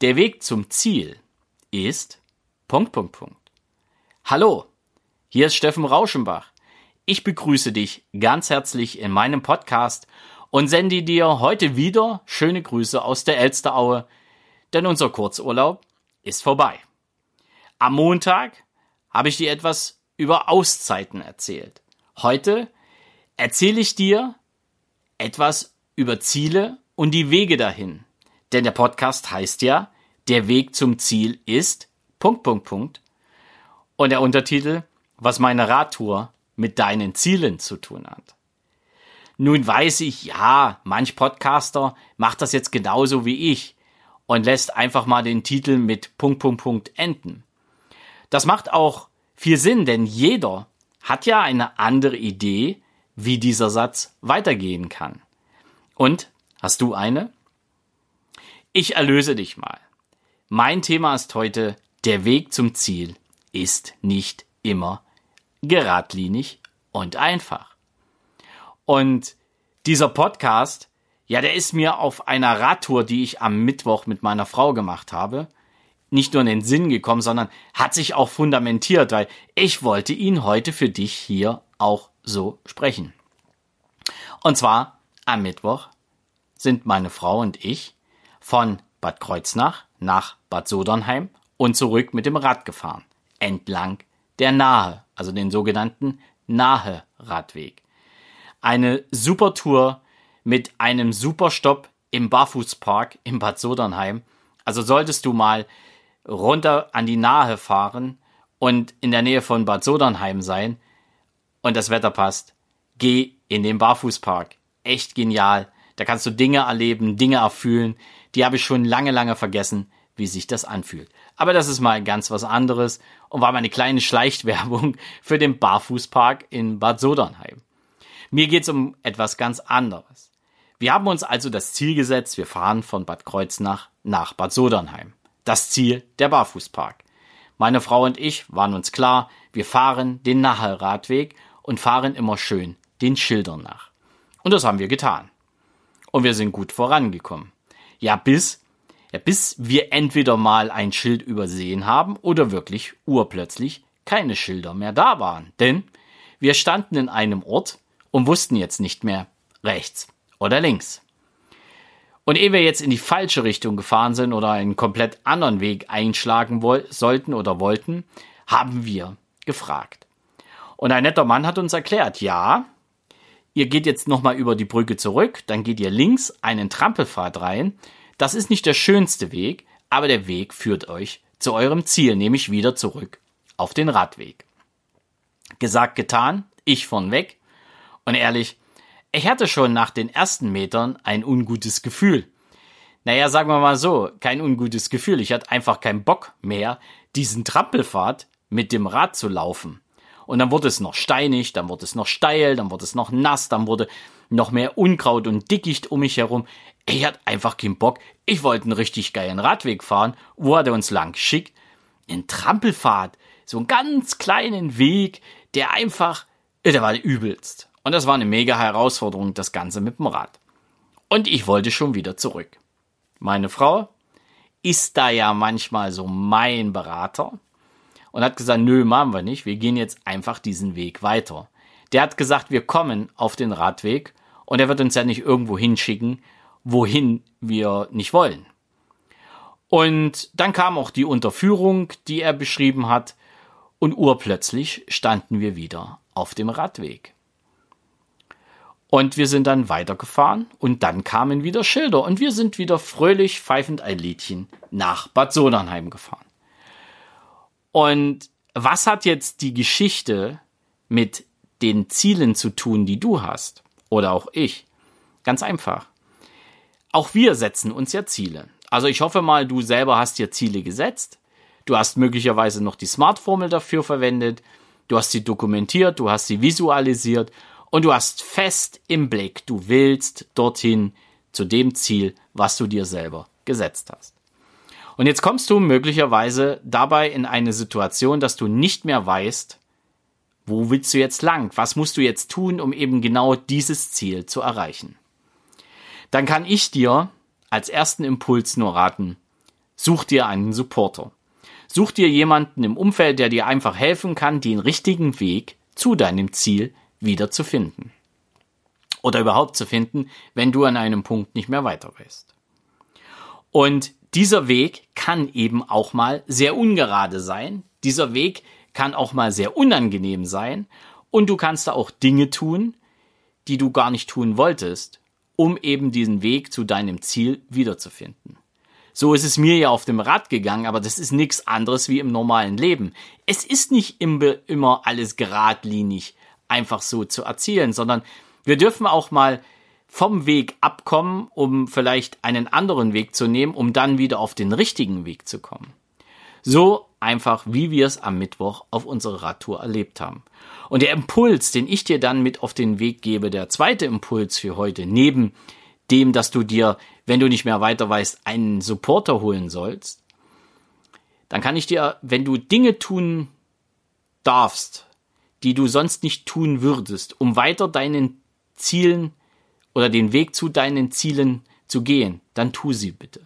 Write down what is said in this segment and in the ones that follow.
Der Weg zum Ziel ist Punkt, Punkt, Punkt. Hallo, hier ist Steffen Rauschenbach. Ich begrüße dich ganz herzlich in meinem Podcast und sende dir heute wieder schöne Grüße aus der Elsteraue, denn unser Kurzurlaub ist vorbei. Am Montag habe ich dir etwas über Auszeiten erzählt. Heute erzähle ich dir etwas über Ziele und die Wege dahin. Denn der Podcast heißt ja, der Weg zum Ziel ist Punkt, Punkt, Punkt. Und der Untertitel, was meine Radtour mit deinen Zielen zu tun hat. Nun weiß ich, ja, manch Podcaster macht das jetzt genauso wie ich und lässt einfach mal den Titel mit Punkt, Punkt, Punkt enden. Das macht auch viel Sinn, denn jeder hat ja eine andere Idee, wie dieser Satz weitergehen kann. Und hast du eine? Ich erlöse dich mal. Mein Thema ist heute, der Weg zum Ziel ist nicht immer geradlinig und einfach. Und dieser Podcast, ja, der ist mir auf einer Radtour, die ich am Mittwoch mit meiner Frau gemacht habe, nicht nur in den Sinn gekommen, sondern hat sich auch fundamentiert, weil ich wollte ihn heute für dich hier auch so sprechen. Und zwar am Mittwoch sind meine Frau und ich von Bad Kreuznach nach Bad Sodernheim und zurück mit dem Rad gefahren. Entlang der Nahe, also den sogenannten Nahe-Radweg. Eine super Tour mit einem super Stopp im Barfußpark im Bad Sodernheim. Also solltest du mal runter an die Nahe fahren und in der Nähe von Bad Sodernheim sein und das Wetter passt, geh in den Barfußpark. Echt genial. Da kannst du Dinge erleben, Dinge erfühlen, die habe ich schon lange, lange vergessen, wie sich das anfühlt. Aber das ist mal ganz was anderes und war mal eine kleine Schleichwerbung für den Barfußpark in Bad Sodernheim. Mir geht's um etwas ganz anderes. Wir haben uns also das Ziel gesetzt, wir fahren von Bad Kreuznach nach Bad Sodernheim. Das Ziel der Barfußpark. Meine Frau und ich waren uns klar, wir fahren den Nahe-Radweg und fahren immer schön den Schildern nach. Und das haben wir getan und wir sind gut vorangekommen. Ja, bis, ja, bis wir entweder mal ein Schild übersehen haben oder wirklich urplötzlich keine Schilder mehr da waren. Denn wir standen in einem Ort und wussten jetzt nicht mehr rechts oder links. Und ehe wir jetzt in die falsche Richtung gefahren sind oder einen komplett anderen Weg einschlagen sollten oder wollten, haben wir gefragt. Und ein netter Mann hat uns erklärt, ja, Ihr geht jetzt nochmal über die Brücke zurück, dann geht ihr links einen Trampelpfad rein. Das ist nicht der schönste Weg, aber der Weg führt euch zu eurem Ziel, nämlich wieder zurück auf den Radweg. Gesagt, getan, ich von weg. Und ehrlich, ich hatte schon nach den ersten Metern ein ungutes Gefühl. Naja, sagen wir mal so, kein ungutes Gefühl. Ich hatte einfach keinen Bock mehr, diesen Trampelpfad mit dem Rad zu laufen. Und dann wurde es noch steinig, dann wurde es noch steil, dann wurde es noch nass, dann wurde noch mehr Unkraut und Dickicht um mich herum. Ich hatte einfach keinen Bock. Ich wollte einen richtig geilen Radweg fahren. Wo hat er uns lang geschickt? Ein Trampelpfad. So einen ganz kleinen Weg, der einfach, der war übelst. Und das war eine mega Herausforderung, das Ganze mit dem Rad. Und ich wollte schon wieder zurück. Meine Frau ist da ja manchmal so mein Berater und hat gesagt, nö, machen wir nicht, wir gehen jetzt einfach diesen Weg weiter. Der hat gesagt, wir kommen auf den Radweg und er wird uns ja nicht irgendwo hinschicken, wohin wir nicht wollen. Und dann kam auch die Unterführung, die er beschrieben hat, und urplötzlich standen wir wieder auf dem Radweg. Und wir sind dann weitergefahren und dann kamen wieder Schilder und wir sind wieder fröhlich pfeifend ein Liedchen nach Bad Sodernheim gefahren. Und was hat jetzt die Geschichte mit den Zielen zu tun, die du hast? Oder auch ich? Ganz einfach. Auch wir setzen uns ja Ziele. Also ich hoffe mal, du selber hast dir Ziele gesetzt. Du hast möglicherweise noch die Smart-Formel dafür verwendet. Du hast sie dokumentiert, du hast sie visualisiert und du hast fest im Blick, du willst dorthin zu dem Ziel, was du dir selber gesetzt hast. Und jetzt kommst du möglicherweise dabei in eine Situation, dass du nicht mehr weißt, wo willst du jetzt lang? Was musst du jetzt tun, um eben genau dieses Ziel zu erreichen? Dann kann ich dir als ersten Impuls nur raten, Such dir einen Supporter. Such dir jemanden im Umfeld, der dir einfach helfen kann, den richtigen Weg zu deinem Ziel wieder zu finden. Oder überhaupt zu finden, wenn du an einem Punkt nicht mehr weiter weißt. Und dieser Weg kann eben auch mal sehr ungerade sein. Dieser Weg kann auch mal sehr unangenehm sein. Und du kannst da auch Dinge tun, die du gar nicht tun wolltest, um eben diesen Weg zu deinem Ziel wiederzufinden. So ist es mir ja auf dem Rad gegangen, aber das ist nichts anderes wie im normalen Leben. Es ist nicht immer alles geradlinig einfach so zu erzielen, sondern wir dürfen auch mal vom Weg abkommen, um vielleicht einen anderen Weg zu nehmen, um dann wieder auf den richtigen Weg zu kommen. So einfach, wie wir es am Mittwoch auf unserer Radtour erlebt haben. Und der Impuls, den ich dir dann mit auf den Weg gebe, der zweite Impuls für heute, neben dem, dass du dir, wenn du nicht mehr weiter weißt, einen Supporter holen sollst, dann kann ich dir, wenn du Dinge tun darfst, die du sonst nicht tun würdest, um weiter deinen Zielen oder den Weg zu deinen Zielen zu gehen, dann tu sie bitte.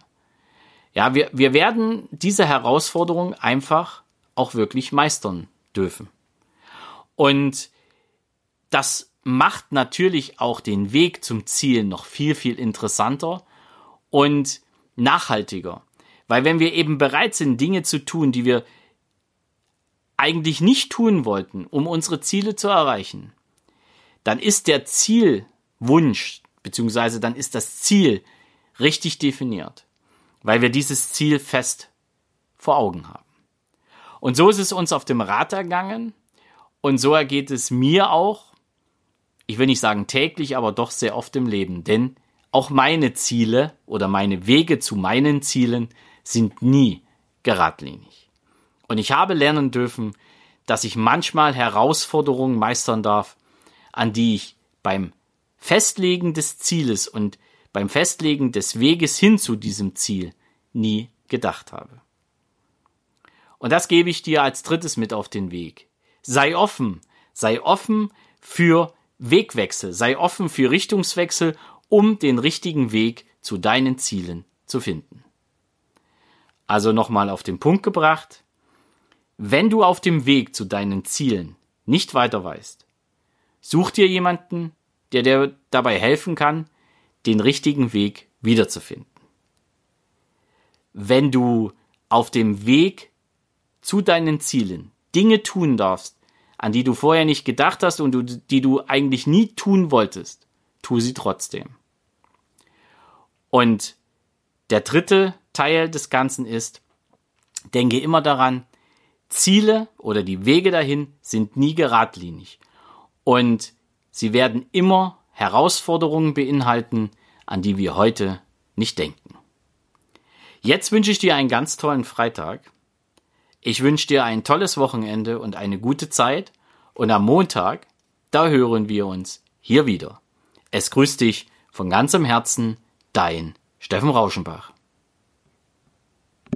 Ja, wir, wir werden diese Herausforderung einfach auch wirklich meistern dürfen. Und das macht natürlich auch den Weg zum Ziel noch viel, viel interessanter und nachhaltiger. Weil wenn wir eben bereit sind, Dinge zu tun, die wir eigentlich nicht tun wollten, um unsere Ziele zu erreichen, dann ist der Zielwunsch, beziehungsweise dann ist das Ziel richtig definiert, weil wir dieses Ziel fest vor Augen haben. Und so ist es uns auf dem Rad ergangen und so ergeht es mir auch, ich will nicht sagen täglich, aber doch sehr oft im Leben, denn auch meine Ziele oder meine Wege zu meinen Zielen sind nie geradlinig. Und ich habe lernen dürfen, dass ich manchmal Herausforderungen meistern darf, an die ich beim Festlegen des Zieles und beim Festlegen des Weges hin zu diesem Ziel nie gedacht habe. Und das gebe ich dir als drittes mit auf den Weg. Sei offen, sei offen für Wegwechsel, sei offen für Richtungswechsel, um den richtigen Weg zu deinen Zielen zu finden. Also nochmal auf den Punkt gebracht, wenn du auf dem Weg zu deinen Zielen nicht weiter weißt, such dir jemanden, der dir dabei helfen kann, den richtigen Weg wiederzufinden. Wenn du auf dem Weg zu deinen Zielen Dinge tun darfst, an die du vorher nicht gedacht hast und du, die du eigentlich nie tun wolltest, tu sie trotzdem. Und der dritte Teil des Ganzen ist, denke immer daran, Ziele oder die Wege dahin sind nie geradlinig. Und sie werden immer Herausforderungen beinhalten, an die wir heute nicht denken. Jetzt wünsche ich dir einen ganz tollen Freitag ich wünsche dir ein tolles Wochenende und eine gute Zeit und am Montag, da hören wir uns hier wieder. Es grüßt dich von ganzem Herzen, dein Steffen Rauschenbach.